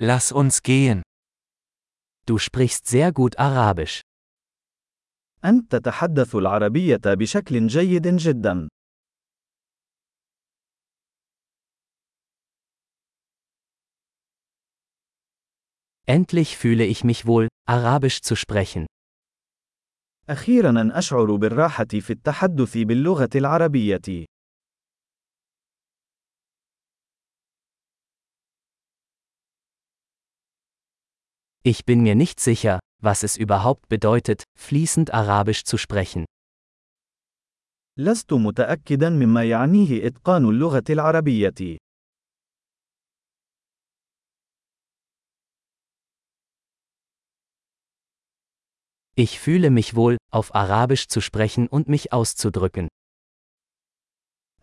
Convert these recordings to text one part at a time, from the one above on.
Lass uns gehen. Du sprichst sehr gut Arabisch. أنت تتحدث العربية بشكل جيد جدا. Endlich fühle ich mich wohl, Arabisch zu sprechen. أخيرا أشعر بالراحة في التحدث باللغة العربية. Ich bin mir nicht sicher, was es überhaupt bedeutet, fließend Arabisch zu sprechen. لست متأكدا مما يعنيه إتقان اللغة العربية. Ich fühle mich wohl, auf Arabisch zu sprechen und mich auszudrücken.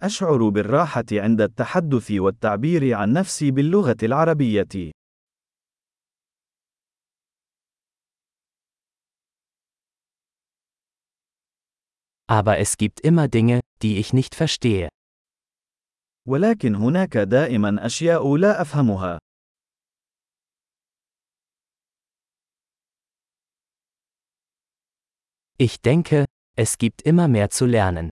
أشعر بالراحة عند التحدث والتعبير عن نفسي باللغة العربية. Aber es gibt immer Dinge, die ich nicht verstehe. ولكن هناك دائما أشياء لا أفهمها. Ich denke, es gibt immer mehr zu lernen.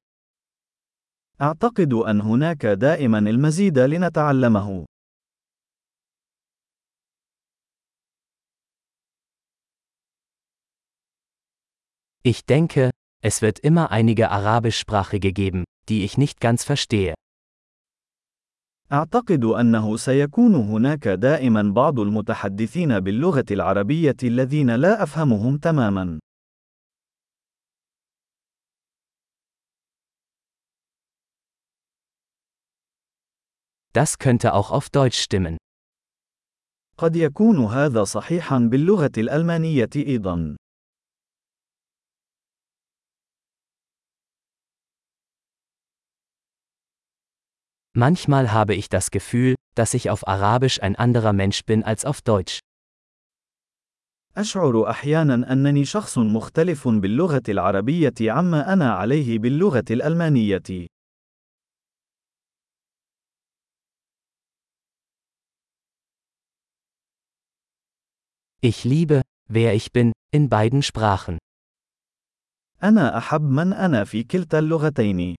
أعتقد أن هناك دائما المزيد لنتعلمه. Ich denke, es wird immer einige arabischsprachige geben, die ich nicht ganz verstehe. أعتقد أنه سيكون هناك دائما بعض المتحدثين باللغة العربية الذين لا أفهمهم تماما. Das könnte auch auf Deutsch stimmen. قد يكون هذا صحيحا باللغة الألمانية أيضا. Manchmal habe ich das Gefühl, dass ich auf Arabisch ein anderer Mensch bin als auf Deutsch. أشعر أحيانا أنني شخص مختلف باللغة العربية عما أنا عليه باللغة الألمانية. Ich liebe, wer ich bin, in beiden Sprachen. أنا أحب من أنا في كلتا اللغتين.